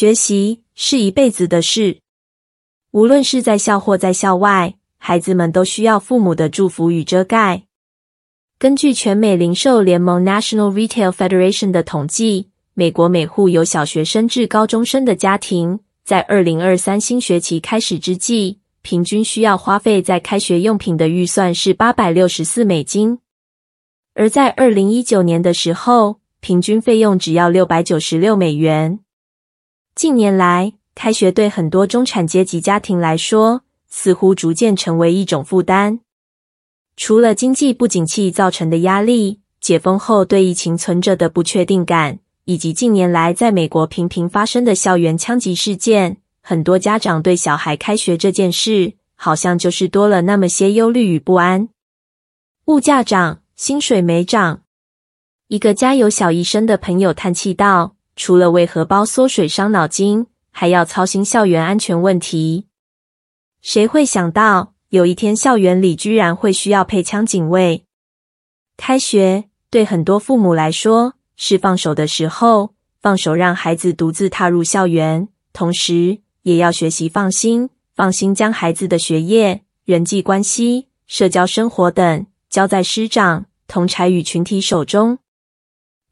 学习是一辈子的事，无论是在校或在校外，孩子们都需要父母的祝福与遮盖。根据全美零售联盟 （National Retail Federation） 的统计，美国每户有小学生至高中生的家庭，在二零二三新学期开始之际，平均需要花费在开学用品的预算是八百六十四美金，而在二零一九年的时候，平均费用只要六百九十六美元。近年来，开学对很多中产阶级家庭来说，似乎逐渐成为一种负担。除了经济不景气造成的压力，解封后对疫情存着的不确定感，以及近年来在美国频频发生的校园枪击事件，很多家长对小孩开学这件事，好像就是多了那么些忧虑与不安。物价涨，薪水没涨。一个家有小一生的朋友叹气道：“除了为荷包缩水伤脑筋，还要操心校园安全问题。谁会想到，有一天校园里居然会需要配枪警卫？开学对很多父母来说是放手的时候，放手让孩子独自踏入校园，同时。”也要学习放心，放心将孩子的学业、人际关系、社交生活等交在师长、同侪与群体手中。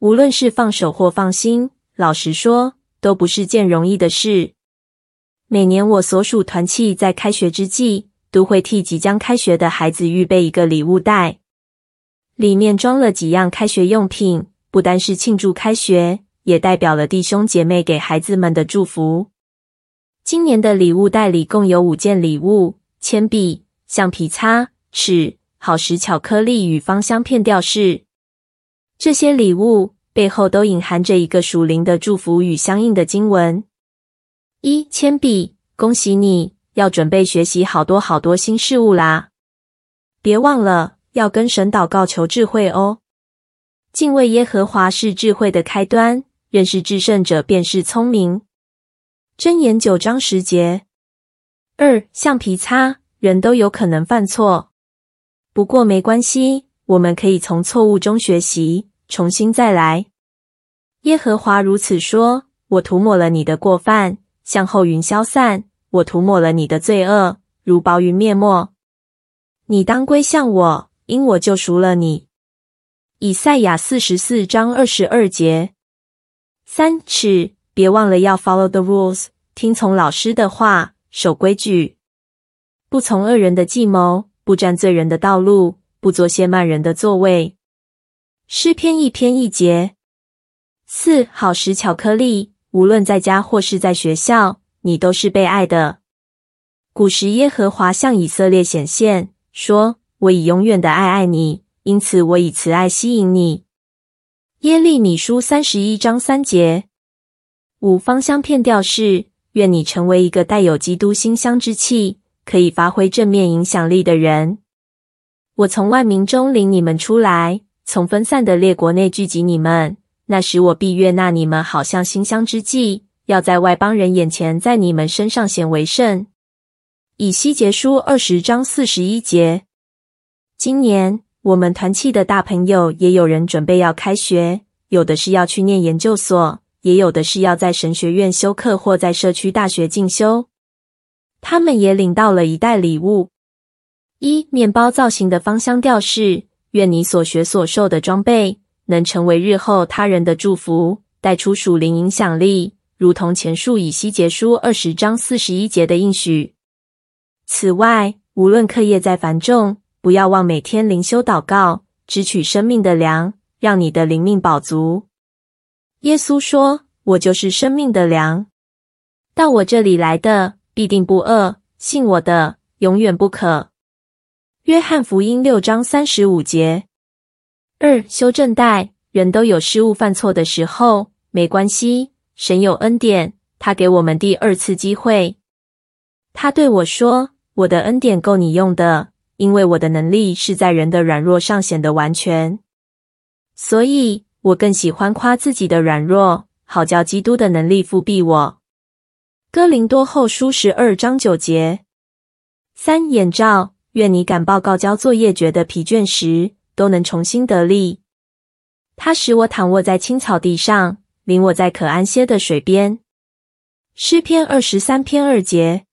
无论是放手或放心，老实说，都不是件容易的事。每年我所属团契在开学之际，都会替即将开学的孩子预备一个礼物袋，里面装了几样开学用品，不单是庆祝开学，也代表了弟兄姐妹给孩子们的祝福。今年的礼物袋里共有五件礼物：铅笔、橡皮擦、尺、好时巧克力与芳香片吊饰。这些礼物背后都隐含着一个属灵的祝福与相应的经文。一、铅笔，恭喜你要准备学习好多好多新事物啦！别忘了要跟神祷告求智慧哦。敬畏耶和华是智慧的开端，认识至圣者便是聪明。箴言九章十节。二、橡皮擦，人都有可能犯错，不过没关系，我们可以从错误中学习，重新再来。耶和华如此说：我涂抹了你的过犯，向后云消散；我涂抹了你的罪恶，如薄云灭没。你当归向我，因我救赎了你。以赛亚四十四章二十二节。三、尺。别忘了要 follow the rules，听从老师的话，守规矩，不从恶人的计谋，不占罪人的道路，不坐亵慢人的座位。诗篇一篇一节。四、好时巧克力，无论在家或是在学校，你都是被爱的。古时耶和华向以色列显现，说：“我以永远的爱爱你，因此我以慈爱吸引你。”耶利米书三十一章三节。五、芳香片调式，愿你成为一个带有基督馨香之气，可以发挥正面影响力的人。我从万民中领你们出来，从分散的列国内聚集你们。那时我必悦纳你们，好像馨香之祭，要在外邦人眼前，在你们身上显为圣。以西结书二十章四十一节。今年我们团契的大朋友也有人准备要开学，有的是要去念研究所。也有的是要在神学院修课，或在社区大学进修。他们也领到了一袋礼物：一、面包造型的芳香吊饰。愿你所学所受的装备能成为日后他人的祝福，带出属灵影响力，如同前述以西结书二十章四十一节的应许。此外，无论课业再繁重，不要忘每天灵修祷告，支取生命的粮，让你的灵命饱足。耶稣说：“我就是生命的粮，到我这里来的必定不饿，信我的永远不渴。”约翰福音六章三十五节。二、修正带，人都有失误犯错的时候，没关系，神有恩典，他给我们第二次机会。他对我说：“我的恩典够你用的，因为我的能力是在人的软弱上显得完全。”所以。我更喜欢夸自己的软弱，好叫基督的能力覆庇我。哥林多后书十二章九节。三、眼罩，愿你赶报告交作业觉得疲倦时，都能重新得力。他使我躺卧在青草地上，领我在可安歇的水边。诗篇二十三篇二节。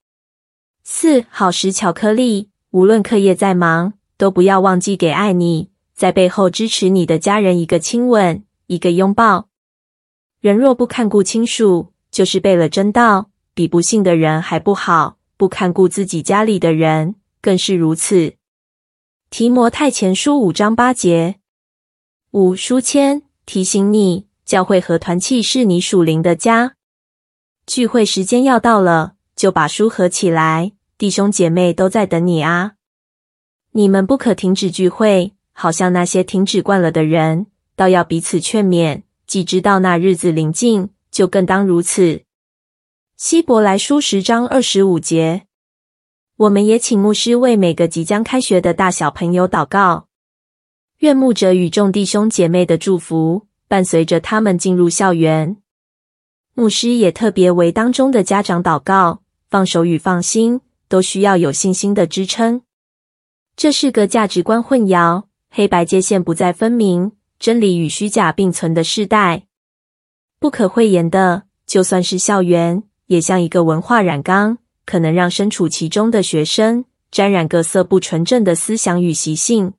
四、好时巧克力，无论课业再忙，都不要忘记给爱你，在背后支持你的家人一个亲吻，一个拥抱。人若不看顾亲属，就是背了真道，比不信的人还不好。不看顾自己家里的人，更是如此。提摩太前书五章八节。五、书签提醒你，教会和团契是你属灵的家。聚会时间要到了，就把书合起来，弟兄姐妹都在等你啊！你们不可停止聚会，好像那些停止惯了的人，倒要彼此劝勉。既知道那日子临近，就更当如此。希伯来书十章二十五节，我们也请牧师为每个即将开学的大小朋友祷告，愿牧者与众弟兄姐妹的祝福伴随着他们进入校园。牧师也特别为当中的家长祷告，放手与放心都需要有信心的支撑。这是个价值观混淆、黑白界限不再分明、真理与虚假并存的世代。不可讳言的，就算是校园。也像一个文化染缸，可能让身处其中的学生沾染各色不纯正的思想与习性。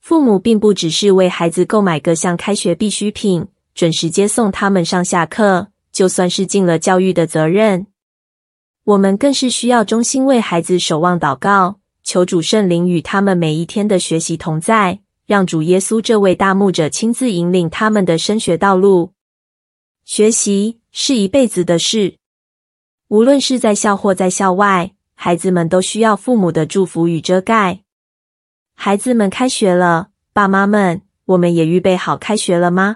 父母并不只是为孩子购买各项开学必需品，准时接送他们上下课，就算是尽了教育的责任。我们更是需要衷心为孩子守望祷告，求主圣灵与他们每一天的学习同在，让主耶稣这位大牧者亲自引领他们的升学道路。学习是一辈子的事。无论是在校或在校外，孩子们都需要父母的祝福与遮盖。孩子们开学了，爸妈们，我们也预备好开学了吗？